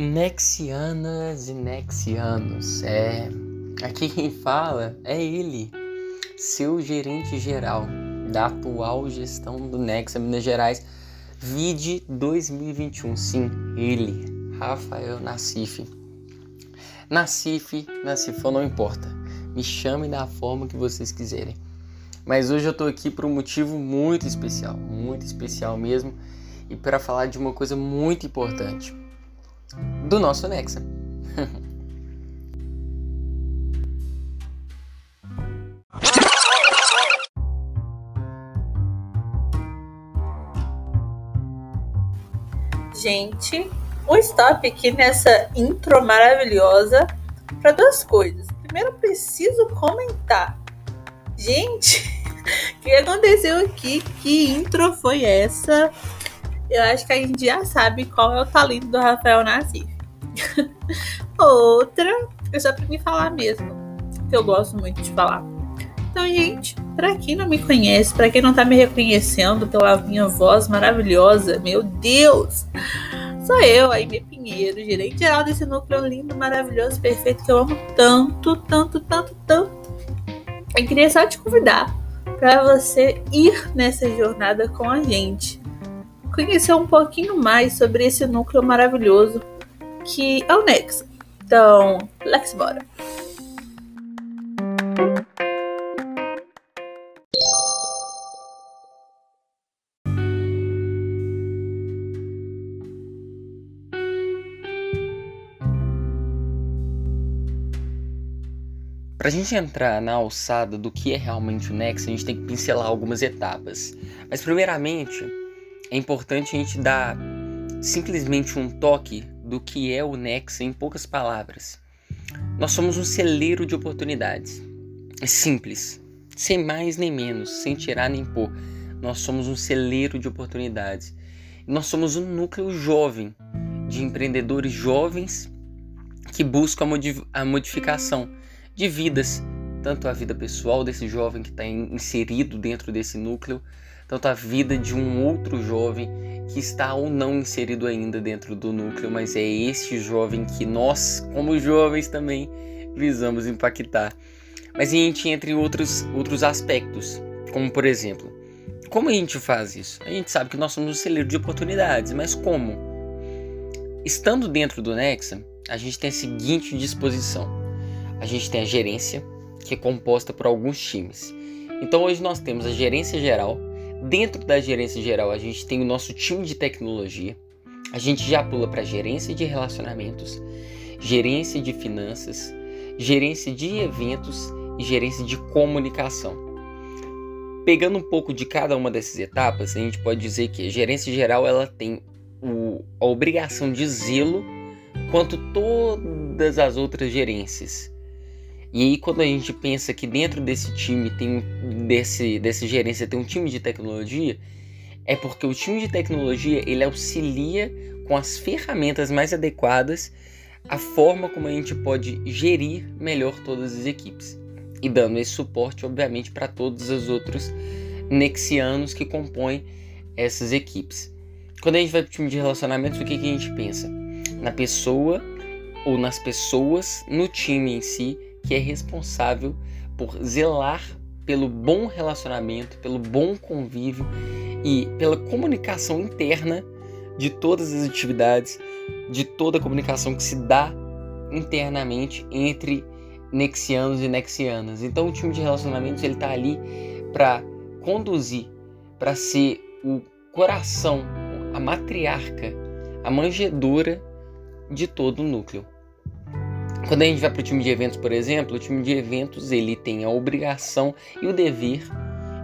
Nexianas e Nexianos, é. Aqui quem fala é ele, seu gerente geral da atual gestão do Nexa Minas Gerais, VID 2021. Sim, ele, Rafael Nassif. Nassif, Nassifão não importa. Me chame da forma que vocês quiserem. Mas hoje eu tô aqui por um motivo muito especial, muito especial mesmo, e para falar de uma coisa muito importante do nosso Nexa. Gente, um stop aqui nessa intro maravilhosa para duas coisas. Primeiro, preciso comentar. Gente, o que aconteceu aqui? Que intro foi essa? Eu acho que a gente já sabe qual é o talento do Rafael Nassif. Outra, é só pra me falar mesmo, que eu gosto muito de falar. Então, gente, para quem não me conhece, para quem não tá me reconhecendo pela minha voz maravilhosa, meu Deus! Sou eu, minha Pinheiro, gerente geral desse núcleo lindo, maravilhoso, perfeito, que eu amo tanto, tanto, tanto, tanto. Eu queria só te convidar para você ir nessa jornada com a gente conhecer um pouquinho mais sobre esse núcleo maravilhoso que é o Nexo. Então, let's bora! Para a gente entrar na alçada do que é realmente o Nexo, a gente tem que pincelar algumas etapas. Mas, primeiramente, é importante a gente dar simplesmente um toque do que é o Nexa em poucas palavras. Nós somos um celeiro de oportunidades. É simples, sem mais nem menos, sem tirar nem pôr. Nós somos um celeiro de oportunidades. Nós somos um núcleo jovem de empreendedores jovens que buscam a modificação de vidas, tanto a vida pessoal desse jovem que está inserido dentro desse núcleo, tanto a vida de um outro jovem que está ou não inserido ainda dentro do núcleo, mas é este jovem que nós, como jovens, também visamos impactar. Mas a gente entra em outros, outros aspectos, como por exemplo, como a gente faz isso? A gente sabe que nós somos um celeiro de oportunidades, mas como? Estando dentro do Nexa, a gente tem a seguinte disposição: a gente tem a gerência, que é composta por alguns times. Então hoje nós temos a gerência geral, Dentro da gerência geral, a gente tem o nosso time de tecnologia. A gente já pula para gerência de relacionamentos, gerência de finanças, gerência de eventos e gerência de comunicação. Pegando um pouco de cada uma dessas etapas, a gente pode dizer que a gerência geral ela tem o, a obrigação de zelo quanto todas as outras gerências. E aí quando a gente pensa que dentro desse time tem desse dessa gerência tem um time de tecnologia, é porque o time de tecnologia ele auxilia com as ferramentas mais adequadas a forma como a gente pode gerir melhor todas as equipes e dando esse suporte obviamente para todos os outros nexianos que compõem essas equipes. Quando a gente vai para o time de relacionamentos, o que, que a gente pensa? Na pessoa ou nas pessoas, no time em si, que é responsável por zelar pelo bom relacionamento, pelo bom convívio e pela comunicação interna de todas as atividades, de toda a comunicação que se dá internamente entre nexianos e nexianas. Então o time de relacionamentos ele está ali para conduzir, para ser o coração, a matriarca, a manjedora de todo o núcleo. Quando a gente vai para o time de eventos, por exemplo, o time de eventos ele tem a obrigação e o dever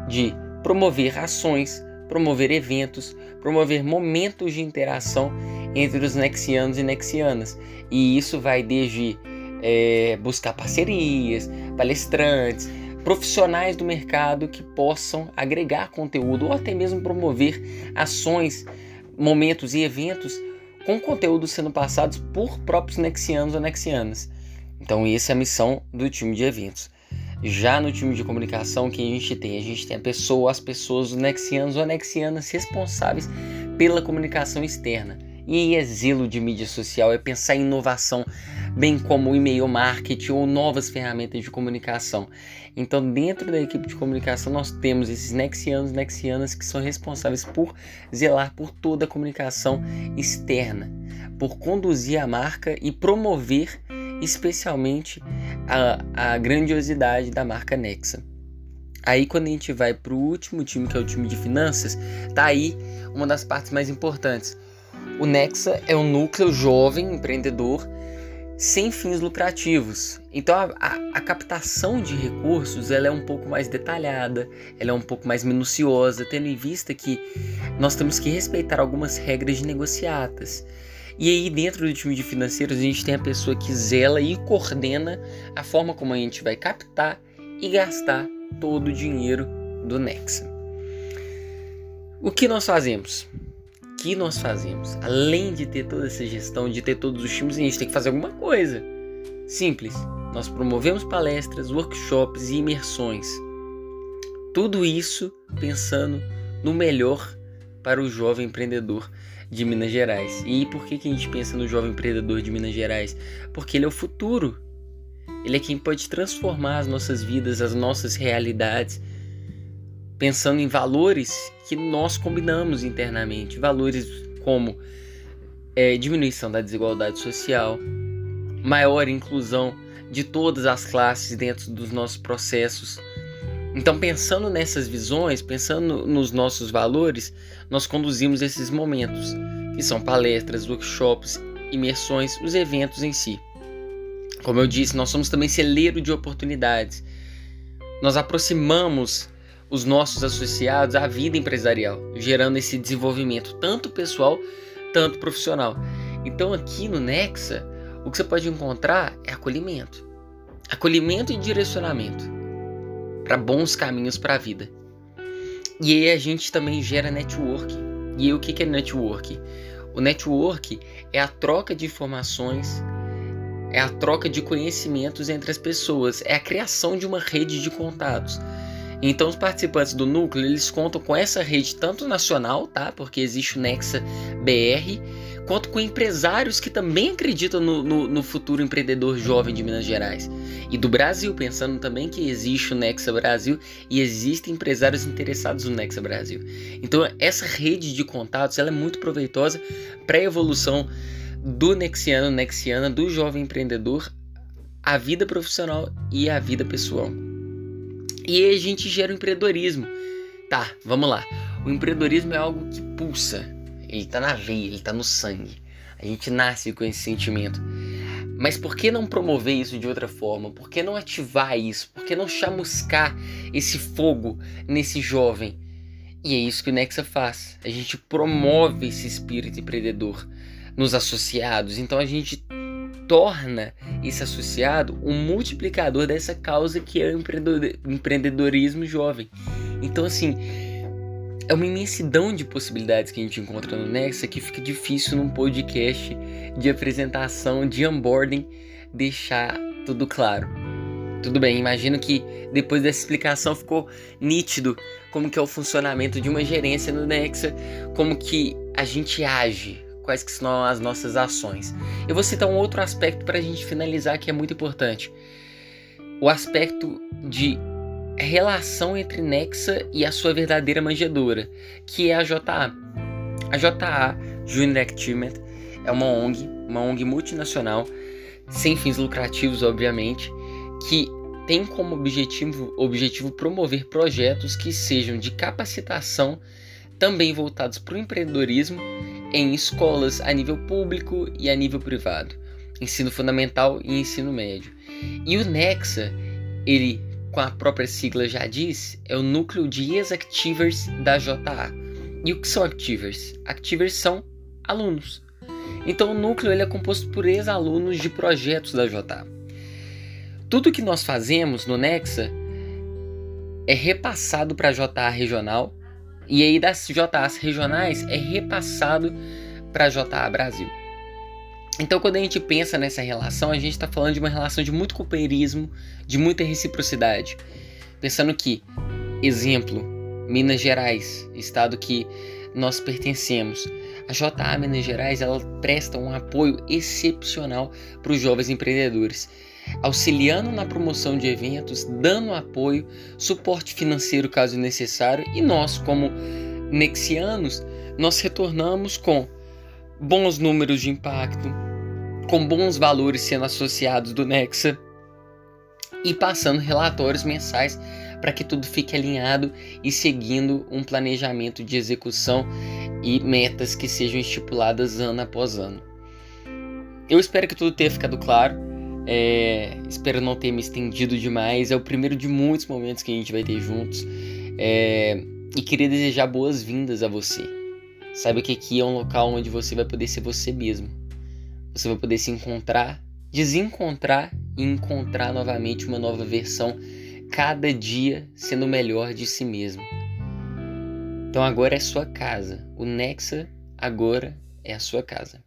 de promover ações, promover eventos, promover momentos de interação entre os nexianos e nexianas. E isso vai desde é, buscar parcerias, palestrantes, profissionais do mercado que possam agregar conteúdo ou até mesmo promover ações, momentos e eventos com conteúdo sendo passados por próprios nexianos ou nexianas. Então, essa é a missão do time de eventos. Já no time de comunicação, que a gente tem? A gente tem a pessoa, as pessoas, os nexianos ou nexianas responsáveis pela comunicação externa. E zelo de mídia social, é pensar em inovação, bem como e-mail marketing ou novas ferramentas de comunicação. Então, dentro da equipe de comunicação, nós temos esses nexianos, nexianas que são responsáveis por zelar por toda a comunicação externa, por conduzir a marca e promover especialmente a, a grandiosidade da marca Nexa. Aí quando a gente vai para o último time, que é o time de finanças, tá aí uma das partes mais importantes. O Nexa é um núcleo jovem, empreendedor, sem fins lucrativos. Então a, a, a, captação de recursos ela é um pouco mais detalhada, ela é um pouco mais minuciosa, tendo em vista que nós temos que respeitar algumas regras de negociatas. E aí dentro do time de financeiros a gente tem a pessoa que zela e coordena a forma como a gente vai captar e gastar todo o dinheiro do Nexa. O que nós fazemos? Que nós fazemos? Além de ter toda essa gestão, de ter todos os times, a gente tem que fazer alguma coisa. Simples. Nós promovemos palestras, workshops e imersões. Tudo isso pensando no melhor para o jovem empreendedor de Minas Gerais. E por que, que a gente pensa no jovem empreendedor de Minas Gerais? Porque ele é o futuro ele é quem pode transformar as nossas vidas, as nossas realidades, pensando em valores que nós combinamos internamente. Valores como é, diminuição da desigualdade social, maior inclusão de todas as classes dentro dos nossos processos. Então, pensando nessas visões, pensando nos nossos valores, nós conduzimos esses momentos, que são palestras, workshops, imersões, os eventos em si. Como eu disse, nós somos também celeiro de oportunidades. Nós aproximamos os nossos associados à vida empresarial, gerando esse desenvolvimento tanto pessoal, tanto profissional. Então aqui no Nexa, o que você pode encontrar é acolhimento. Acolhimento e direcionamento para bons caminhos para a vida. E aí a gente também gera network. E aí o que é network? O network é a troca de informações, é a troca de conhecimentos entre as pessoas, é a criação de uma rede de contatos. Então os participantes do núcleo, eles contam com essa rede tanto nacional, tá? Porque existe o Nexa BR, quanto com empresários que também acreditam no, no, no, futuro empreendedor jovem de Minas Gerais. E do Brasil, pensando também que existe o Nexa Brasil e existem empresários interessados no Nexa Brasil. Então essa rede de contatos, ela é muito proveitosa para a evolução do nexiano, nexiana, do jovem empreendedor, a vida profissional e a vida pessoal. E aí a gente gera o empreendedorismo. Tá, vamos lá. O empreendedorismo é algo que pulsa, ele tá na veia, ele tá no sangue. A gente nasce com esse sentimento. Mas por que não promover isso de outra forma? Por que não ativar isso? Por que não chamuscar esse fogo nesse jovem? E é isso que o Nexa faz. A gente promove esse espírito empreendedor nos associados. Então a gente torna esse associado um multiplicador dessa causa que é o empreendedorismo jovem. Então, assim, é uma imensidão de possibilidades que a gente encontra no Nexa que fica difícil num podcast de apresentação, de onboarding, deixar tudo claro. Tudo bem, imagino que depois dessa explicação ficou nítido como que é o funcionamento de uma gerência no Nexa, como que a gente age quais que são as nossas ações. Eu vou citar um outro aspecto para a gente finalizar que é muito importante. O aspecto de relação entre Nexa e a sua verdadeira manjedora, que é a JA. A JA, Junior Achievement, é uma ONG, uma ONG multinacional, sem fins lucrativos, obviamente, que tem como objetivo, objetivo promover projetos que sejam de capacitação, também voltados para o empreendedorismo em escolas a nível público e a nível privado, ensino fundamental e ensino médio. E o Nexa, ele, com a própria sigla já diz, é o núcleo de ex-activers da JA. E o que são activers? Activers são alunos. Então o núcleo ele é composto por ex-alunos de projetos da JA. Tudo que nós fazemos no Nexa é repassado para a JA regional e aí das JAs regionais é repassado para a JA Brasil. Então, quando a gente pensa nessa relação, a gente está falando de uma relação de muito companheirismo, de muita reciprocidade. Pensando que, exemplo, Minas Gerais, estado que nós pertencemos, A JA Minas Gerais ela presta um apoio excepcional para os jovens empreendedores, auxiliando na promoção de eventos, dando apoio, suporte financeiro caso necessário e nós, como nexianos, nós retornamos com bons números de impacto, com bons valores sendo associados do Nexa e passando relatórios mensais para que tudo fique alinhado e seguindo um planejamento de execução e metas que sejam estipuladas ano após ano. Eu espero que tudo tenha ficado claro. É, espero não ter me estendido demais. É o primeiro de muitos momentos que a gente vai ter juntos. É, e queria desejar boas-vindas a você. Saiba que aqui é um local onde você vai poder ser você mesmo. Você vai poder se encontrar, desencontrar e encontrar novamente uma nova versão, cada dia sendo melhor de si mesmo. Então agora é sua casa. O Nexa agora é a sua casa.